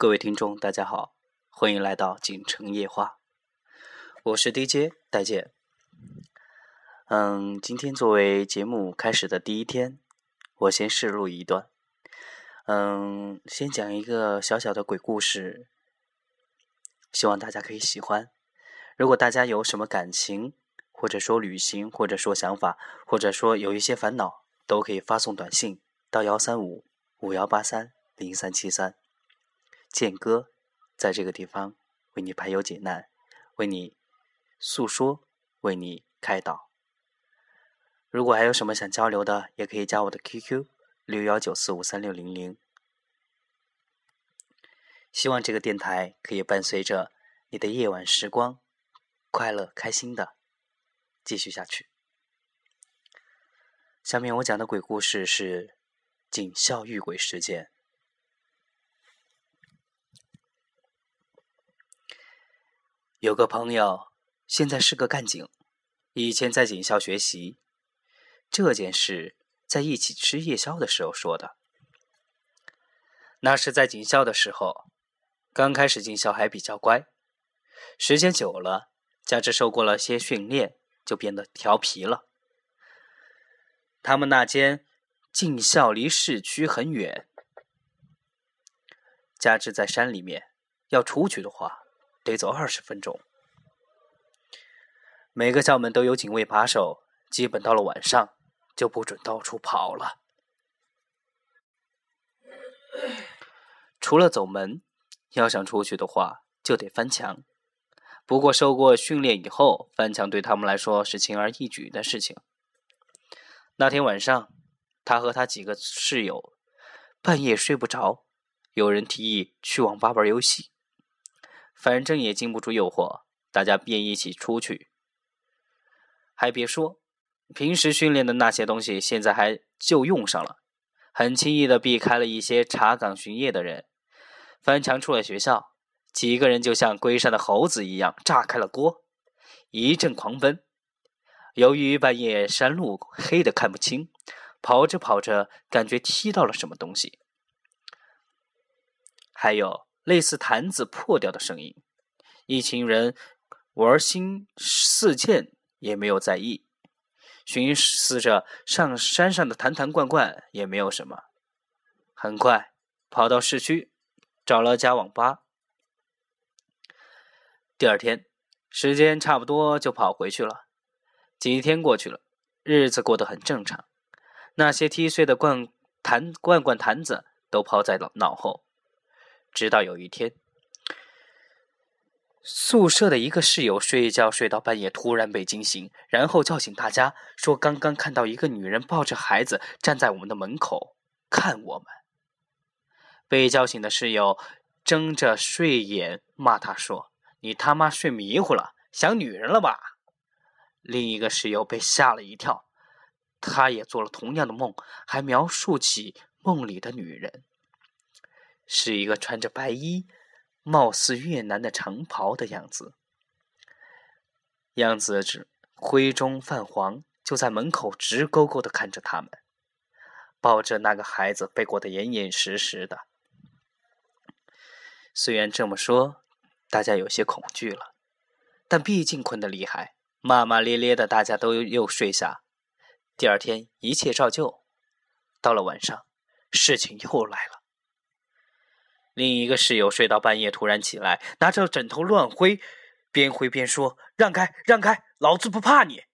各位听众，大家好，欢迎来到锦城夜话，我是 DJ 戴健。嗯，今天作为节目开始的第一天，我先试录一段。嗯，先讲一个小小的鬼故事，希望大家可以喜欢。如果大家有什么感情，或者说旅行，或者说想法，或者说有一些烦恼，都可以发送短信到幺三五五幺八三零三七三。剑哥在这个地方为你排忧解难，为你诉说，为你开导。如果还有什么想交流的，也可以加我的 QQ 六幺九四五三六零零。希望这个电台可以伴随着你的夜晚时光，快乐开心的继续下去。下面我讲的鬼故事是警校遇鬼事件。有个朋友，现在是个干警，以前在警校学习。这件事在一起吃夜宵的时候说的。那是在警校的时候，刚开始进校还比较乖，时间久了，加之受过了些训练，就变得调皮了。他们那间进校离市区很远，加之在山里面，要出去的话。得走二十分钟，每个校门都有警卫把守，基本到了晚上就不准到处跑了。除了走门，要想出去的话就得翻墙。不过受过训练以后，翻墙对他们来说是轻而易举的事情。那天晚上，他和他几个室友半夜睡不着，有人提议去网吧玩游戏。反正也经不住诱惑，大家便一起出去。还别说，平时训练的那些东西，现在还就用上了，很轻易的避开了一些查岗巡夜的人。翻墙出了学校，几个人就像龟山的猴子一样炸开了锅，一阵狂奔。由于半夜山路黑的看不清，跑着跑着，感觉踢到了什么东西，还有。类似坛子破掉的声音，一群人玩心似箭，也没有在意，寻思着上山上的坛坛罐罐也没有什么。很快跑到市区，找了家网吧。第二天时间差不多就跑回去了。几天过去了，日子过得很正常，那些踢碎的罐坛罐罐坛子都抛在了脑后。直到有一天，宿舍的一个室友睡觉睡到半夜，突然被惊醒，然后叫醒大家，说刚刚看到一个女人抱着孩子站在我们的门口看我们。被叫醒的室友睁着睡眼骂他说：“你他妈睡迷糊了，想女人了吧？”另一个室友被吓了一跳，他也做了同样的梦，还描述起梦里的女人。是一个穿着白衣、貌似越南的长袍的样子，样子只灰中泛黄，就在门口直勾勾的看着他们，抱着那个孩子被裹得严严实实的。虽然这么说，大家有些恐惧了，但毕竟困得厉害，骂骂咧咧的，大家都又睡下。第二天一切照旧，到了晚上，事情又来了。另一个室友睡到半夜，突然起来，拿着枕头乱挥，边挥边说：“让开，让开，老子不怕你！”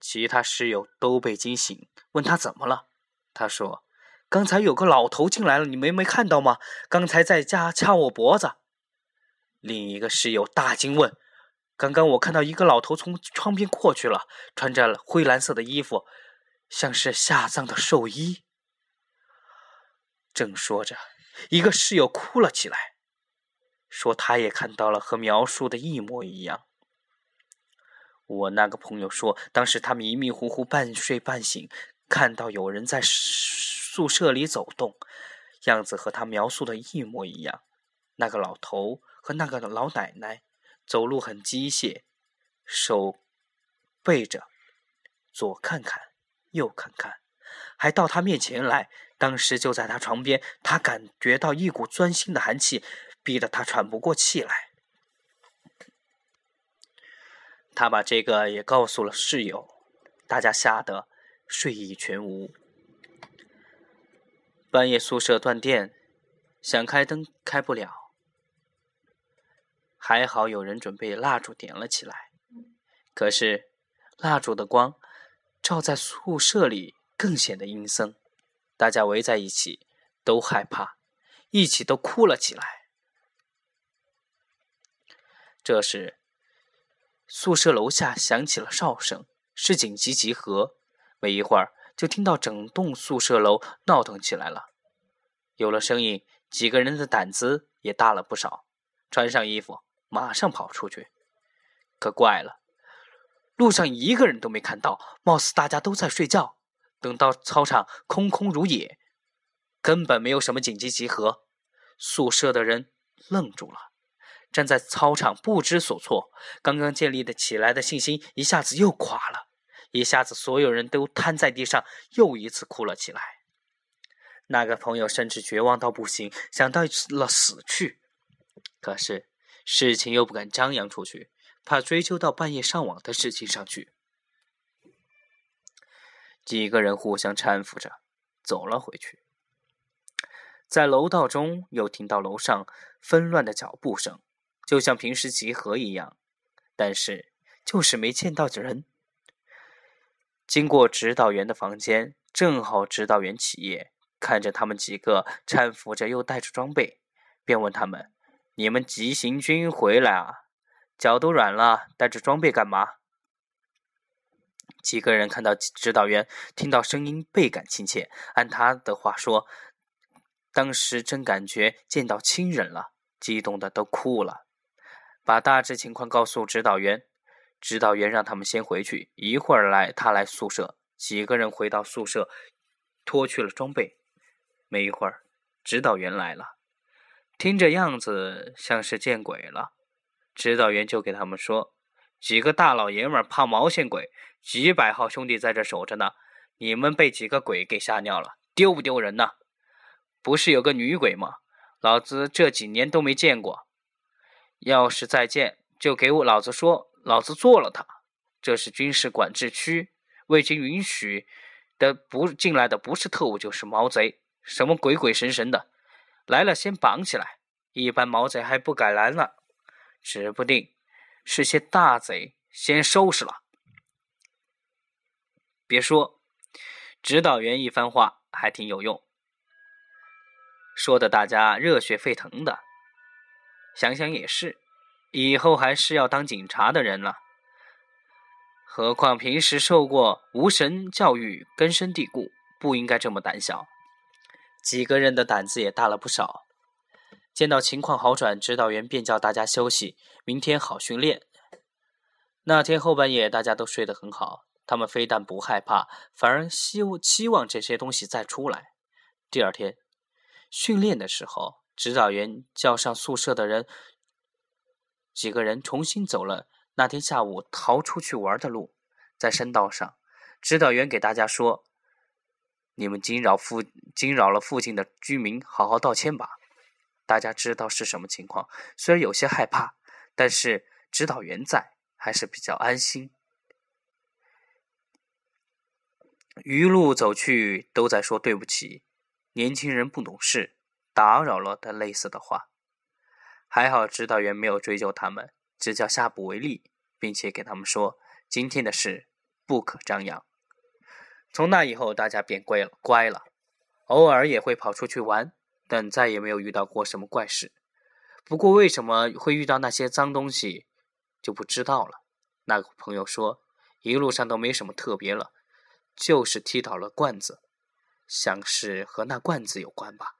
其他室友都被惊醒，问他怎么了。他说：“刚才有个老头进来了，你们没看到吗？刚才在家掐我脖子。”另一个室友大惊问：“刚刚我看到一个老头从窗边过去了，穿着灰蓝色的衣服，像是下葬的寿衣。”正说着。一个室友哭了起来，说他也看到了和描述的一模一样。我那个朋友说，当时他迷迷糊糊、半睡半醒，看到有人在宿舍里走动，样子和他描述的一模一样。那个老头和那个老奶奶走路很机械，手背着，左看看，右看看，还到他面前来，当时就在他床边，他感觉到一股钻心的寒气，逼得他喘不过气来。他把这个也告诉了室友，大家吓得睡意全无。半夜宿舍断电，想开灯开不了，还好有人准备蜡烛点了起来。可是蜡烛的光照在宿舍里，更显得阴森。大家围在一起，都害怕，一起都哭了起来。这时，宿舍楼下响起了哨声，是紧急集合。没一会儿，就听到整栋宿舍楼闹腾起来了。有了声音，几个人的胆子也大了不少，穿上衣服，马上跑出去。可怪了，路上一个人都没看到，貌似大家都在睡觉。等到操场空空如也，根本没有什么紧急集合。宿舍的人愣住了，站在操场不知所措。刚刚建立的起来的信心一下子又垮了，一下子所有人都瘫在地上，又一次哭了起来。那个朋友甚至绝望到不行，想到了死去。可是事情又不敢张扬出去，怕追究到半夜上网的事情上去。几个人互相搀扶着走了回去，在楼道中又听到楼上纷乱的脚步声，就像平时集合一样，但是就是没见到人。经过指导员的房间，正好指导员起夜，看着他们几个搀扶着又带着装备，便问他们：“你们急行军回来啊？脚都软了，带着装备干嘛？”几个人看到指导员，听到声音倍感亲切。按他的话说，当时真感觉见到亲人了，激动的都哭了。把大致情况告诉指导员，指导员让他们先回去，一会儿来他来宿舍。几个人回到宿舍，脱去了装备。没一会儿，指导员来了，听这样子像是见鬼了。指导员就给他们说。几个大老爷们怕毛线鬼？几百号兄弟在这守着呢，你们被几个鬼给吓尿了，丢不丢人呢？不是有个女鬼吗？老子这几年都没见过，要是再见，就给我老子说，老子做了他。这是军事管制区，未经允许的不进来的不是特务就是毛贼，什么鬼鬼神神的，来了先绑起来。一般毛贼还不敢来呢，指不定。是些大贼，先收拾了。别说，指导员一番话还挺有用，说的大家热血沸腾的。想想也是，以后还是要当警察的人了。何况平时受过无神教育，根深蒂固，不应该这么胆小。几个人的胆子也大了不少。见到情况好转，指导员便叫大家休息，明天好训练。那天后半夜，大家都睡得很好。他们非但不害怕，反而希期望这些东西再出来。第二天训练的时候，指导员叫上宿舍的人，几个人重新走了那天下午逃出去玩的路。在山道上，指导员给大家说：“你们惊扰附惊扰了附近的居民，好好道歉吧。”大家知道是什么情况，虽然有些害怕，但是指导员在，还是比较安心。一路走去，都在说对不起，年轻人不懂事，打扰了的类似的话。还好指导员没有追究他们，只叫下不为例，并且给他们说今天的事不可张扬。从那以后，大家变乖了，乖了，偶尔也会跑出去玩。但再也没有遇到过什么怪事。不过，为什么会遇到那些脏东西，就不知道了。那个朋友说，一路上都没什么特别了，就是踢倒了罐子，像是和那罐子有关吧。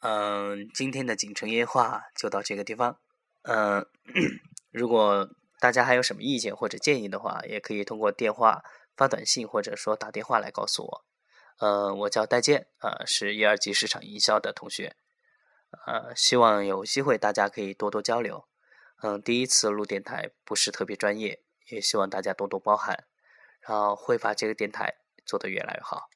嗯，今天的锦城夜话就到这个地方。嗯，如果大家还有什么意见或者建议的话，也可以通过电话。发短信或者说打电话来告诉我，呃，我叫戴建，呃，是一二级市场营销的同学，呃，希望有机会大家可以多多交流，嗯，第一次录电台不是特别专业，也希望大家多多包涵，然后会把这个电台做得越来越好。